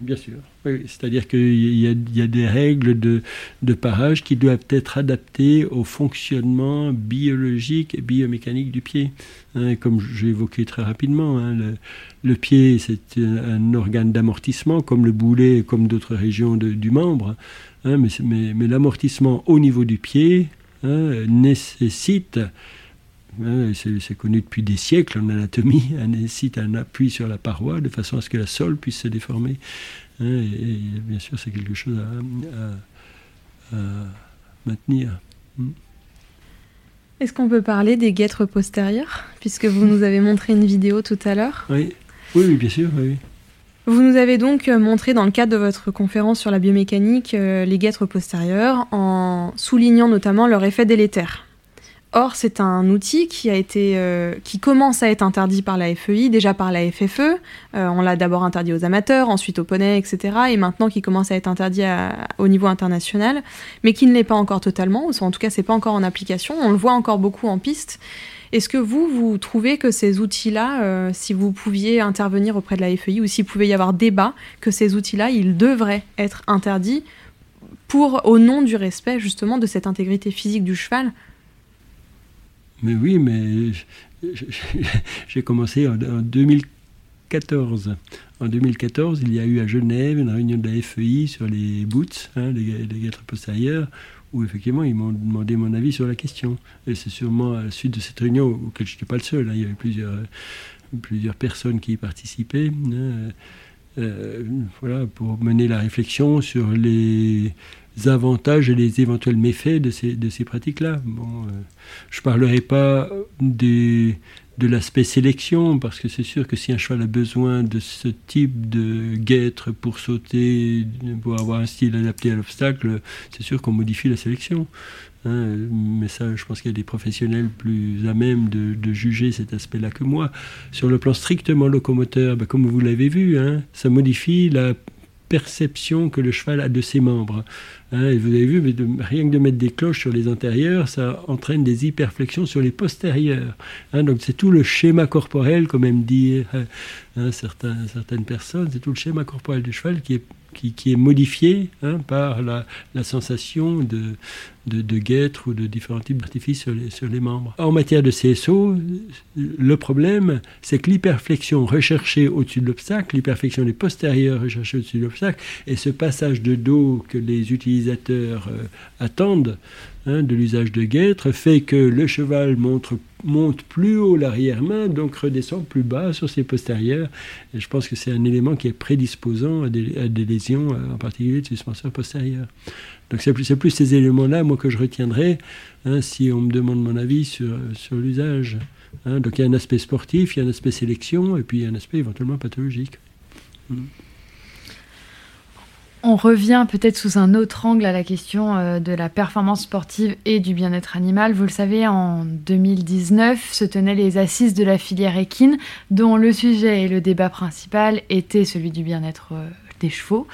bien sûr. Oui, C'est-à-dire qu'il y, y, a des règles de, de, parage qui doivent être adaptées au fonctionnement biologique et biomécanique du pied. Hein, comme j'ai évoqué très rapidement, hein, le, le, pied, c'est un, organe d'amortissement, comme le boulet, comme d'autres régions de, du membre. Hein, mais, mais, l'amortissement au niveau du pied hein, nécessite, hein, c'est connu depuis des siècles en anatomie, nécessite un appui sur la paroi de façon à ce que la sole puisse se déformer. Et, bien sûr, c'est quelque chose à, maintenir. Hmm. Est-ce qu'on peut parler des guêtres postérieures, puisque vous nous avez montré une vidéo tout à l'heure? Oui. oui, bien sûr, oui. Vous nous avez donc euh, montré dans le cadre de votre conférence sur la biomécanique euh, les guêtres postérieures en soulignant notamment leur effet délétère. Or, c'est un outil qui euh, commence à être interdit par la FEI, déjà par la FFE. on l'a d'abord interdit aux amateurs, ensuite aux poneys, etc. Et maintenant qui commence à être interdit au niveau international, mais qui ne l'est pas encore totalement. Ou en tout cas, c'est pas encore en application. On le voit encore beaucoup en piste. Est-ce que vous, vous trouvez que ces outils-là, euh, si vous pouviez intervenir auprès de la FEI ou s'il pouvait y avoir débat, que ces outils-là, ils devraient être interdits pour, au nom du respect justement de cette intégrité physique du cheval? Mais oui, mais j'ai commencé en, 2014. En 2014, il y a eu à Genève une réunion de la FEI sur les boots, hein, les, les postérieurs, où effectivement ils m'ont demandé mon avis sur la question. Et c'est sûrement à la suite de cette réunion, auquel je n'étais pas le seul, hein, il y avait plusieurs, personnes qui y participaient, hein, euh, voilà, pour mener la réflexion sur les avantages et les éventuels méfaits de ces, de ces pratiques-là. Bon, euh, je ne parlerai pas des, de l'aspect sélection, parce que c'est sûr que si un cheval a besoin de ce type de guêtre pour sauter, pour avoir un style adapté à l'obstacle, c'est sûr qu'on modifie la sélection. Hein, mais ça, je pense qu'il y a des professionnels plus à même de, juger cet aspect-là que moi. Sur le plan strictement locomoteur, ben, comme vous l'avez vu, hein, ça modifie la perception que le cheval a de ses membres. Hein, vous avez vu, mais rien que de mettre des cloches sur les antérieurs, ça entraîne des hyperflexions sur les postérieurs. Hein, donc c'est tout le schéma corporel, comme aiment dire hein, certaines personnes, c'est tout le schéma corporel du cheval qui est modifié hein, par la, sensation de, de, de, guêtre ou de différents types d'artifices sur les, membres. En matière de CSO, le problème, c'est que l'hyperflexion recherchée au-dessus de l'obstacle, l'hyperflexion des postérieurs recherchée au-dessus de l'obstacle, et ce passage de dos que les utilisateurs euh, attendent, Hein, de l'usage de guêtre fait que le cheval monte plus haut l'arrière-main, donc redescend plus bas sur ses postérieurs. Et je pense que c'est un élément qui est prédisposant à des, lésions, euh, en particulier de suspenseur postérieur. Donc c'est plus, ces éléments-là, que je retiendrai hein, si on me demande mon avis sur, sur l'usage. Hein. donc il y a un aspect sportif, il y a un aspect sélection, et puis il y a un aspect éventuellement pathologique. Mm. On revient peut-être sous un autre angle à la question euh, de la performance sportive et du bien-être animal. Vous le savez, en 2019 se tenaient les assises de la filière équine, dont le sujet et le débat principal était celui du bien-être euh, des chevaux.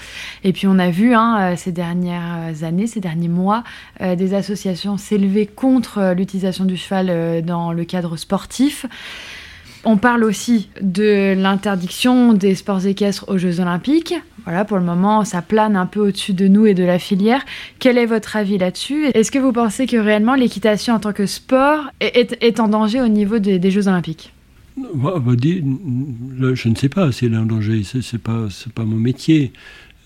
Et puis on a vu hein, euh, ces dernières années, ces derniers mois, des associations s'élever contre l'utilisation du cheval dans le cadre sportif. On parle aussi de l'interdiction des sports équestres aux Jeux Olympiques. Voilà, pour le moment, ça plane un peu au-dessus de nous et de la filière. Quel est votre avis là-dessus? Est-ce que vous pensez que réellement l'équitation en tant que sport est, en danger au niveau des, Jeux Olympiques? Je ne sais pas si elle est en danger. Ce n'est pas, pas mon métier.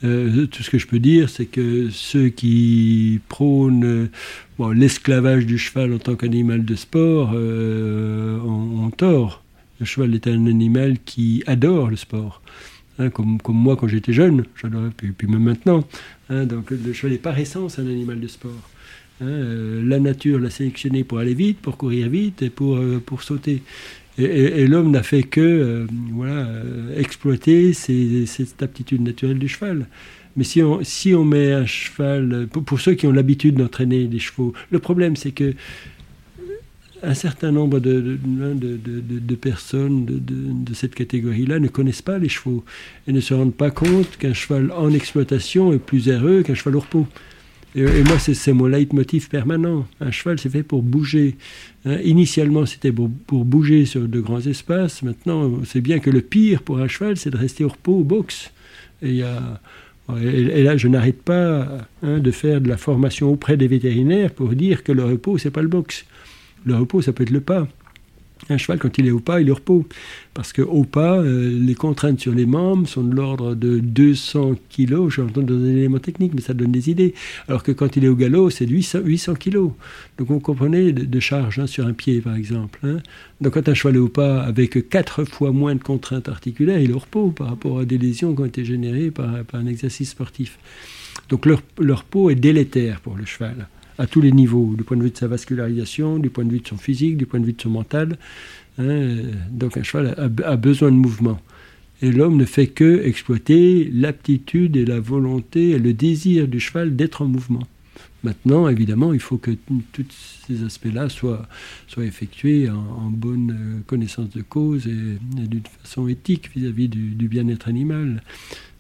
Euh, tout ce que je peux dire, c'est que ceux qui prônent l'esclavage du cheval en tant qu'animal de sport euh, ont, tort. Le cheval est un animal qui adore le sport. Hein, comme, moi quand j'étais jeune, j'adorais, puis, même maintenant. Hein, donc le cheval est par essence un animal de sport. Hein, euh, la nature l'a sélectionné pour aller vite, pour courir vite et euh, pour sauter. Et, l'homme n'a fait que euh, voilà, exploiter cette aptitude naturelle du cheval. Mais si on, si on met un cheval, pour, ceux qui ont l'habitude d'entraîner des chevaux, le problème c'est que un certain nombre de, de, personnes de, cette catégorie-là ne connaissent pas les chevaux et ne se rendent pas compte qu'un cheval en exploitation est plus heureux qu'un cheval au repos. Et, moi, c'est mon leitmotiv permanent. Un cheval, c'est fait pour bouger. Hein, initialement, c'était pour, bouger sur de grands espaces. Maintenant, c'est bien que le pire pour un cheval, c'est de rester au repos au box. Et, et, là, je n'arrête pas hein, de faire de la formation auprès des vétérinaires pour dire que le repos, c'est pas le box. Le repos, ça peut être le pas. Un cheval, quand il est au pas, il est au repos. Parce qu'au pas, euh, les contraintes sur les membres sont de l'ordre de 200 kg. Je suis des éléments techniques, mais ça donne des idées. Alors que quand il est au galop, c'est 800, 800 kg. Donc on comprenait de, charge hein, sur un pied, par exemple. Hein. Donc quand un cheval est au pas avec 4 fois moins de contraintes articulaires, il est au repos par rapport à des lésions qui ont été générées par, un exercice sportif. Donc leur, leur peau est délétère pour le cheval à tous les niveaux, du point de vue de sa vascularisation, du point de vue de son physique, du point de vue de son mental. Hein, donc un cheval a, besoin de mouvement. Et l'homme ne fait que exploiter l'aptitude et la volonté et le désir du cheval d'être en mouvement. Maintenant, évidemment, il faut que tous ces aspects-là soient, effectués en, bonne euh, connaissance de cause et, d'une façon éthique vis-à-vis du, bien-être animal.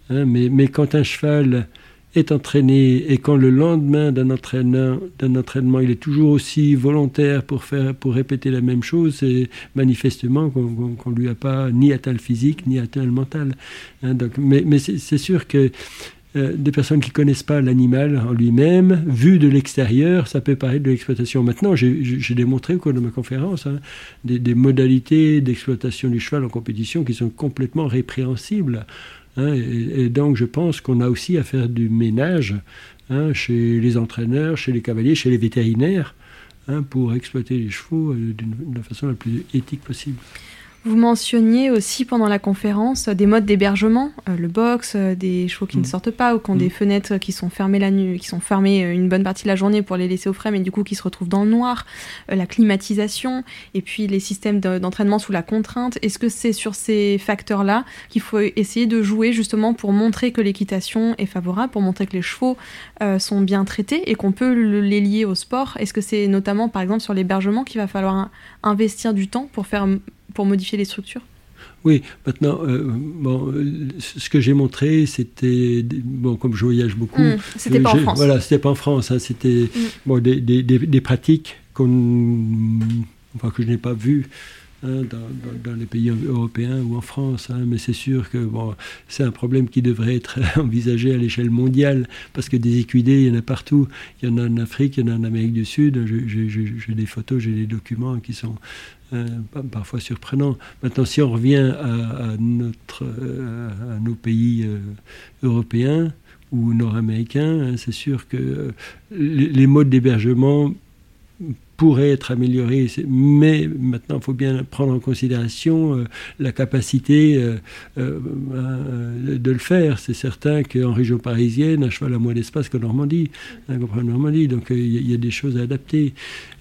Hein, mais quand un cheval est entraîné et quand le lendemain d'un entraînement, d'un entraînement, il est toujours aussi volontaire pour faire, pour répéter la même chose, c'est manifestement qu'on ne lui a pas ni atteint le physique ni atteint le mental. Hein, donc, mais, mais c'est sûr que euh, des personnes qui connaissent pas l'animal en lui-même, vu de l'extérieur, ça peut paraître de l'exploitation. Maintenant, j'ai démontré au cours de ma conférence hein, des, modalités d'exploitation du cheval en compétition qui sont complètement répréhensibles. Hein, et, donc je pense qu'on a aussi à faire du ménage hein, chez les entraîneurs, chez les cavaliers, chez les vétérinaires, pour exploiter les chevaux euh, de la façon la plus éthique possible. Vous mentionniez aussi pendant la conférence des modes d'hébergement, euh, le box, euh, des chevaux qui ne mm. sortent pas ou qui ont des mm. fenêtres qui sont fermées la nuit, qui sont fermées euh, une bonne partie de la journée pour les laisser au frais, mais du coup qui se retrouvent dans le noir, la climatisation et puis les systèmes d'entraînement sous la contrainte. Est-ce que c'est sur ces facteurs-là qu'il faut essayer de jouer justement pour montrer que l'équitation est favorable, pour montrer que les chevaux sont bien traités et qu'on peut les lier au sport? Est-ce que c'est notamment par exemple sur l'hébergement qu'il va falloir investir du temps pour faire pour modifier les structures? Oui, maintenant, euh, bon, ce que j'ai montré, c'était, bon, comme je voyage beaucoup. Mmh, c'était euh, pas en France. Voilà, c'était pas en France, hein, c'était mmh. bon, des, des, des, pratiques qu'on, enfin, que je n'ai pas vues Hein, dans, les pays européens ou en France. Hein, mais c'est sûr que bon, c'est un problème qui devrait être envisagé à l'échelle mondiale, parce que des équidés, il y en a partout. Il y en a en Afrique, il y en a en Amérique du Sud. J'ai des photos, j'ai des documents qui sont euh, parfois surprenants. Maintenant, si on revient à, notre, euh, à nos pays euh, européens ou nord-américains, hein, c'est sûr que les modes d'hébergement pourrait être amélioré, mais maintenant il faut bien prendre en considération euh, la capacité euh, euh, de le faire. C'est certain qu'en région parisienne, un cheval a moins d'espace qu'en Normandie, hein, Normandie, donc il y, a des choses à adapter.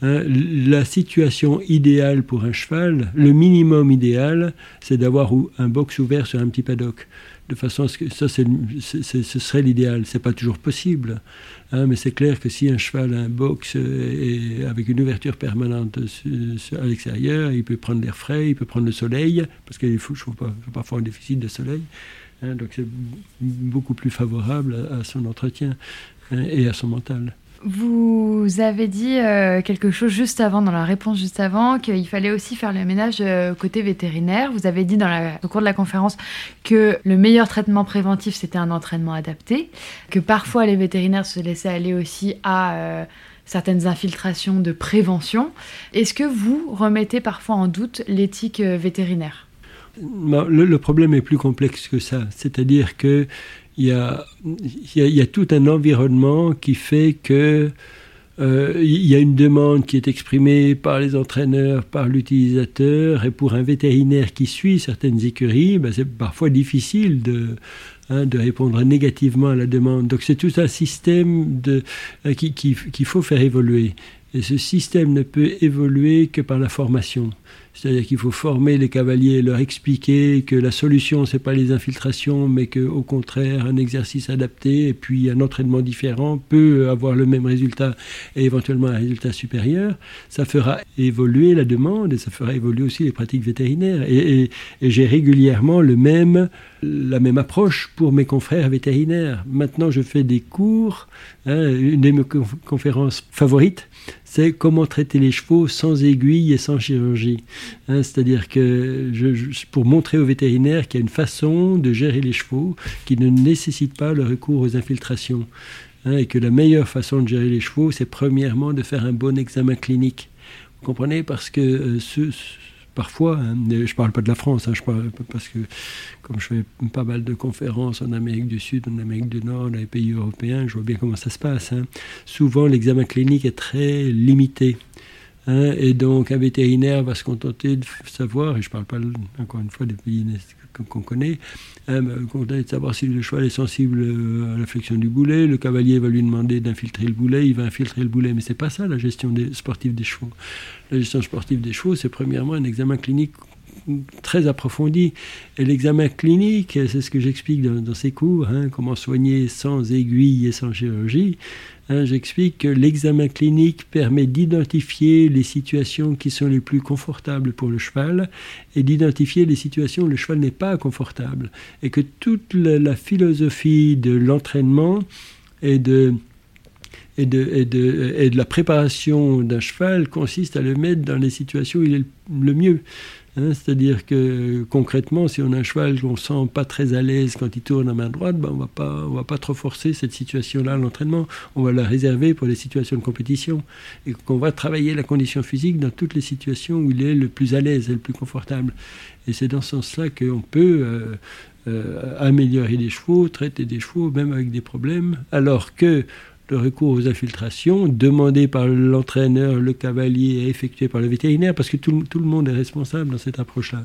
Hein. La situation idéale pour un cheval, le minimum idéal, c'est d'avoir un box ouvert sur un petit paddock de façon à ce que ce serait l'idéal. C'est pas toujours possible, hein, mais c'est clair que si un cheval a un box et avec une ouverture permanente à l'extérieur, il peut prendre l'air frais, il peut prendre le soleil, parce qu'il faut, faut, faut parfois un déficit de soleil. Hein, donc c'est beaucoup plus favorable à, son entretien hein, et à son mental. Vous avez dit euh, quelque chose juste avant, dans la réponse juste avant, qu'il fallait aussi faire le ménage euh, côté vétérinaire. Vous avez dit dans la, au cours de la conférence que le meilleur traitement préventif, c'était un entraînement adapté, que parfois les vétérinaires se laissaient aller aussi à euh, certaines infiltrations de prévention. Est-ce que vous remettez parfois en doute l'éthique vétérinaire? Le, le, problème est plus complexe que ça. C'est-à-dire que il y a, y a, tout un environnement qui fait que euh, il y a une demande qui est exprimée par les entraîneurs, par l'utilisateur, et pour un vétérinaire qui suit certaines écuries, ben c'est parfois difficile de, hein, de répondre négativement à la demande. Donc c'est tout un système de, euh, qu'il qui, faut faire évoluer. Et ce système ne peut évoluer que par la formation. C'est-à-dire qu'il faut former les cavaliers, leur expliquer que la solution, ce n'est pas les infiltrations, mais qu'au contraire, un exercice adapté et puis un entraînement différent peut avoir le même résultat et éventuellement un résultat supérieur. Ça fera évoluer la demande et ça fera évoluer aussi les pratiques vétérinaires. Et, j'ai régulièrement le même, la même approche pour mes confrères vétérinaires. Maintenant, je fais des cours. Hein, une de mes conférences favorites, c'est comment traiter les chevaux sans aiguille et sans chirurgie. Hein, c'est-à-dire que je, pour montrer aux vétérinaires qu'il y a une façon de gérer les chevaux qui ne nécessite pas le recours aux infiltrations. Hein, et que la meilleure façon de gérer les chevaux, c'est premièrement de faire un bon examen clinique. Vous comprenez? Parce que euh, ce, parfois, hein, je ne parle pas de la France, hein, je parle parce que comme je fais pas mal de conférences en Amérique du Sud, en Amérique du Nord, dans les pays européens, je vois bien comment ça se passe. Hein. Souvent, l'examen clinique est très limité. et donc, un vétérinaire va se contenter de savoir, et je ne parle pas encore une fois des pays qu'on connaît, hein, contenter de savoir si le cheval est sensible euh, à la flexion du boulet. Le cavalier va lui demander d'infiltrer le boulet, il va infiltrer le boulet, mais c'est pas ça la gestion des, sportive des chevaux. La gestion sportive des chevaux, c'est premièrement un examen clinique très approfondi. Et l'examen clinique, c'est ce que j'explique dans, ces cours, hein, comment soigner sans aiguille et sans chirurgie. Hein, j'explique que l'examen clinique permet d'identifier les situations qui sont les plus confortables pour le cheval et d'identifier les situations où le cheval n'est pas confortable. Et que toute la, philosophie de l'entraînement et de, et de, et, de, et de, la préparation d'un cheval consiste à le mettre dans les situations où il est le mieux. Hein, c'est-à-dire que concrètement, si on a un cheval qu'on sent pas très à l'aise quand il tourne à main droite, ben on on va pas trop forcer cette situation-là à l'entraînement. On va la réserver pour les situations de compétition et qu'on va travailler la condition physique dans toutes les situations où il est le plus à l'aise et le plus confortable. Et c'est dans ce sens-là qu'on peut euh, euh, améliorer les chevaux, traiter des chevaux, même avec des problèmes, alors que le recours aux infiltrations demandé par l'entraîneur, le cavalier et effectué par le vétérinaire, parce que tout, tout le monde est responsable dans cette approche-là.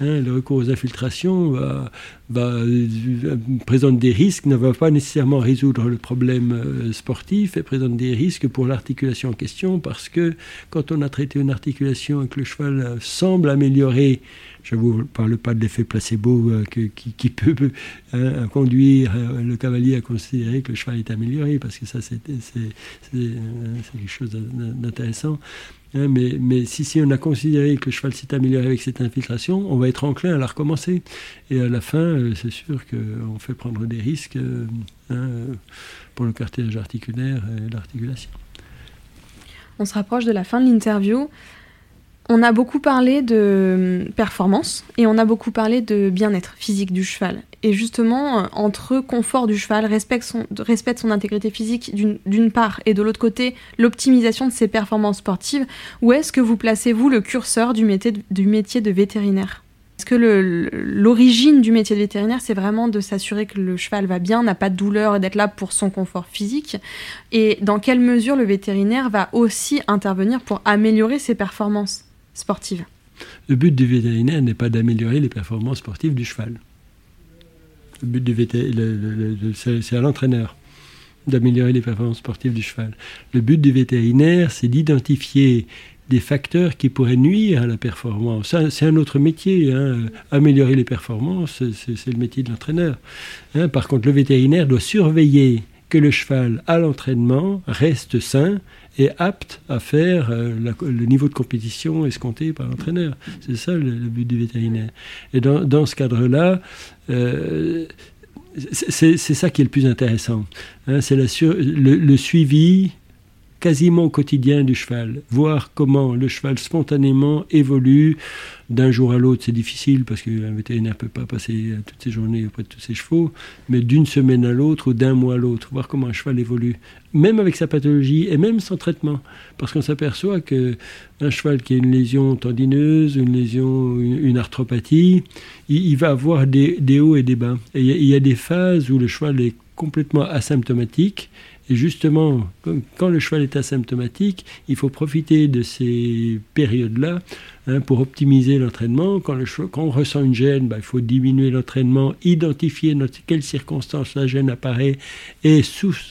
Hein, le recours aux infiltrations va, euh, présente des risques, ne va pas nécessairement résoudre le problème euh, sportif et présente des risques pour l'articulation en question parce que quand on a traité une articulation et que le cheval euh, semble améliorer, je ne vous parle pas de l'effet placebo qui, peut conduire le cavalier à considérer que le cheval est amélioré parce que ça c'est quelque chose d'intéressant. Hein, mais, si, on a considéré que le cheval s'est amélioré avec cette infiltration, on va être enclin à la recommencer. Et à la fin, euh, c'est sûr qu'on fait prendre des risques euh, hein, pour le cartilage articulaire et l'articulation. On se rapproche de la fin de l'interview. On a beaucoup parlé de performance et on a beaucoup parlé de bien-être physique du cheval. Et justement, euh, entre confort du cheval, respect, de son intégrité physique d'une part, et de l'autre côté, l'optimisation de ses performances sportives, où est-ce que vous placez-vous le curseur du métier de, du métier de vétérinaire? Est-ce que l'origine du métier de vétérinaire, c'est vraiment de s'assurer que le cheval va bien, n'a pas de douleur et d'être là pour son confort physique? Et dans quelle mesure le vétérinaire va aussi intervenir pour améliorer ses performances? Le but du vétérinaire n'est pas d'améliorer les performances sportives du cheval. Le but du vétérinaire, c'est à l'entraîneur d'améliorer les performances sportives du cheval. Le but du vétérinaire, c'est d'identifier des facteurs qui pourraient nuire à la performance. C'est un autre métier. Hein. Améliorer les performances, c'est le métier de l'entraîneur. Hein. Par contre, le vétérinaire doit surveiller que le cheval à l'entraînement reste sain et apte à faire euh, le niveau de compétition escompté par l'entraîneur. C'est ça le, but du vétérinaire. Et dans, ce cadre-là, euh, c'est ça qui est le plus intéressant. Hein, c'est le, le, suivi quasiment quotidien du cheval, voir comment le cheval spontanément évolue d'un jour à l'autre. C'est difficile parce qu'un vétérinaire ne peut pas passer toutes ses journées auprès de tous ses chevaux, mais d'une semaine à l'autre ou d'un mois à l'autre, voir comment un cheval évolue, même avec sa pathologie et même sans traitement. Parce qu'on s'aperçoit qu'un cheval qui a une lésion tendineuse, une lésion, une, arthropathie, il, va avoir des, hauts et des bas. Et il y a des phases où le cheval est complètement asymptomatique et justement, quand le cheval est asymptomatique, il faut profiter de ces périodes-là hein, pour optimiser l'entraînement. Quand, quand, on ressent une gêne, bah, il faut diminuer l'entraînement, identifier dans quelles circonstances la gêne apparaît et,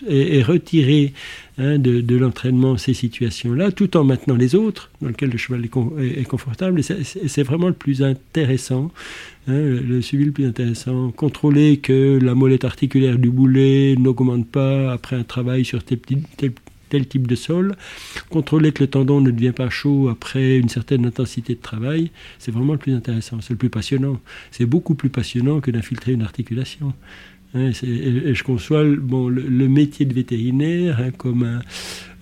et, retirer hein, de, l'entraînement ces situations-là, tout en maintenant les autres dans lesquelles le cheval est, confortable. Et c'est vraiment le plus intéressant Hein, le suivi le plus intéressant, contrôler que la molette articulaire du boulet n'augmente pas après un travail sur tel, tel, type de sol, contrôler que le tendon ne devient pas chaud après une certaine intensité de travail, c'est vraiment le plus intéressant, c'est le plus passionnant. C'est beaucoup plus passionnant que d'infiltrer une articulation. Hein, et, je conçois bon, le, métier de vétérinaire hein, comme un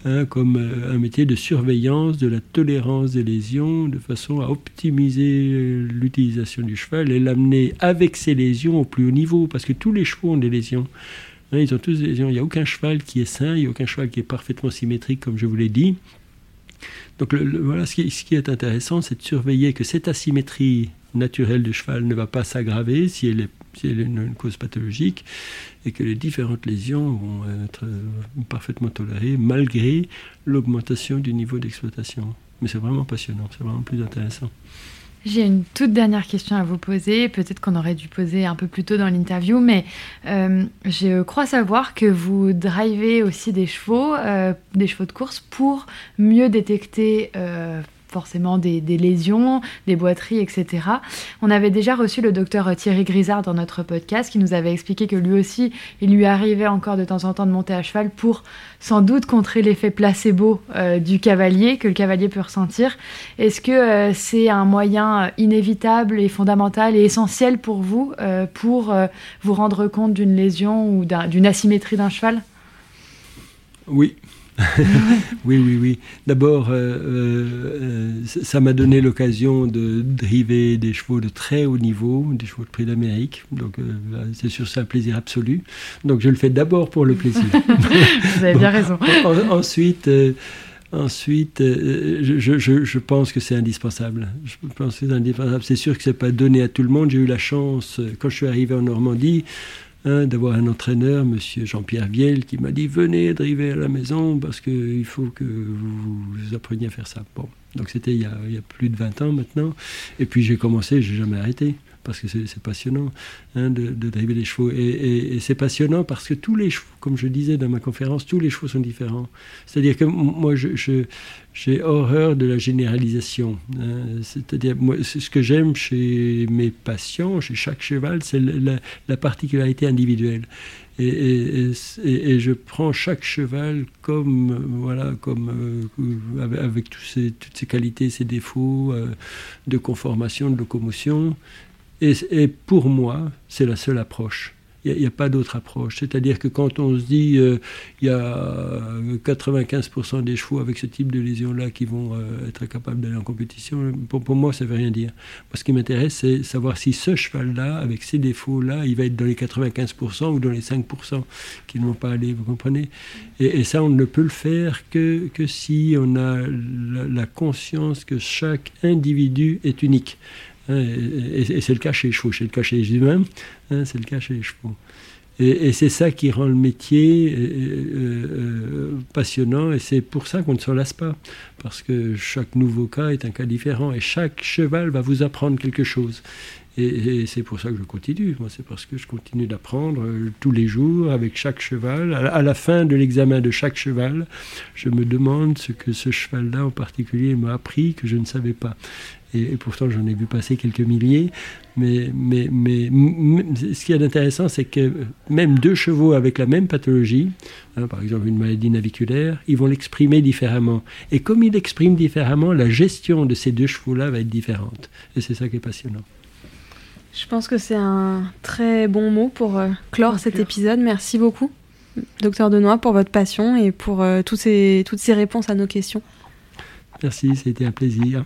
Hein, comme euh, un métier de surveillance de la tolérance des lésions, de façon à optimiser euh, l'utilisation du cheval et l'amener avec ces lésions au plus haut niveau, parce que tous les chevaux ont des lésions. Hein, ils ont tous. Il n'y a aucun cheval qui est sain, il n'y a aucun cheval qui est parfaitement symétrique, comme je vous l'ai dit. Donc voilà, ce qui, est intéressant, c'est de surveiller que cette asymétrie naturelle du cheval ne va pas s'aggraver si elle est, si elle est une, cause pathologique et que les différentes lésions vont être euh, parfaitement tolérées malgré l'augmentation du niveau d'exploitation. Mais c'est vraiment passionnant, c'est vraiment plus intéressant. J'ai une toute dernière question à vous poser, peut-être qu'on aurait dû poser un peu plus tôt dans l'interview, mais euh, je crois savoir que vous drivez aussi des chevaux, euh, des chevaux de course, pour mieux détecter forcément des, lésions, des boiteries, etc. On avait déjà reçu le docteur Thierry Grisard dans notre podcast qui nous avait expliqué que lui aussi, il lui arrivait encore de temps en temps de monter à cheval pour sans doute contrer l'effet placebo euh, du cavalier que le cavalier peut ressentir. Est-ce que euh, c'est un moyen inévitable et fondamental et essentiel pour vous euh, pour vous rendre compte d'une lésion ou d'une asymétrie d'un cheval? Oui, oui, oui, oui. D'abord, euh, euh, ça m'a donné l'occasion de driver des chevaux de très haut niveau, des chevaux de prix d'Amérique. Donc, euh, c'est sûr, c'est un plaisir absolu. Donc, je le fais d'abord pour le plaisir. Vous avez bien raison. ensuite. Ensuite, je, je, je, pense que c'est indispensable. Je pense que c'est indispensable. C'est sûr que c'est pas donné à tout le monde. J'ai eu la chance, quand je suis arrivé en Normandie, d'avoir un entraîneur, Monsieur Jean-Pierre Viel, qui m'a dit venez driver à la maison parce qu'il faut que vous, vous, appreniez à faire ça. Bon, donc c'était il, il, y a plus de 20 ans maintenant. Et puis j'ai commencé, j'ai jamais arrêté parce que c'est passionnant hein, de, de, driver les chevaux. Et, c'est passionnant parce que tous les chevaux, comme je disais dans ma conférence, tous les chevaux sont différents. C'est-à-dire que moi, j'ai horreur de la généralisation. Hein. C'est-à-dire, ce que j'aime chez mes patients, chez chaque cheval, c'est la, la, particularité individuelle. Et, je prends chaque cheval comme voilà comme euh, avec, toutes ses qualités, ses défauts euh, de conformation, de locomotion, et, pour moi, c'est la seule approche. Il n'y a, pas d'autre approche. C'est-à-dire que quand on se dit euh, il y a 95% des chevaux avec ce type de lésion-là qui vont euh, être capables d'aller en compétition, pour, moi, ça ne veut rien dire. Ce qui m'intéresse, c'est savoir si ce cheval-là, avec ces défauts-là, il va être dans les 95% ou dans les 5% qui ne vont pas aller, vous comprenez? Et, ça, on ne peut le faire que si on a la conscience que chaque individu est unique. Hein, et, c'est le cas chez les chevaux, c'est le cas chez les humains, hein, c'est le cas chez les chevaux. Et, c'est ça qui rend le métier euh, passionnant, et c'est pour ça qu'on ne s'en lasse pas, parce que chaque nouveau cas est un cas différent, et chaque cheval va vous apprendre quelque chose. Et, c'est pour ça que je continue. Moi, c'est parce que je continue d'apprendre euh, tous les jours avec chaque cheval. À, la fin de l'examen de chaque cheval, je me demande ce que ce cheval-là en particulier m'a appris que je ne savais pas. Et, pourtant, j'en ai vu passer quelques milliers. Mais, mais, mais, ce qui est intéressant, c'est que même deux chevaux avec la même pathologie, hein, par exemple une maladie naviculaire, ils vont l'exprimer différemment. Et comme ils l'expriment différemment, la gestion de ces deux chevaux-là va être différente. Et c'est ça qui est passionnant. Je pense que c'est un très bon mot pour euh, clore cet épisode. Merci beaucoup, docteur Denoy, pour votre passion et pour euh, toutes, ces, toutes ces réponses à nos questions. Merci, c'était un plaisir.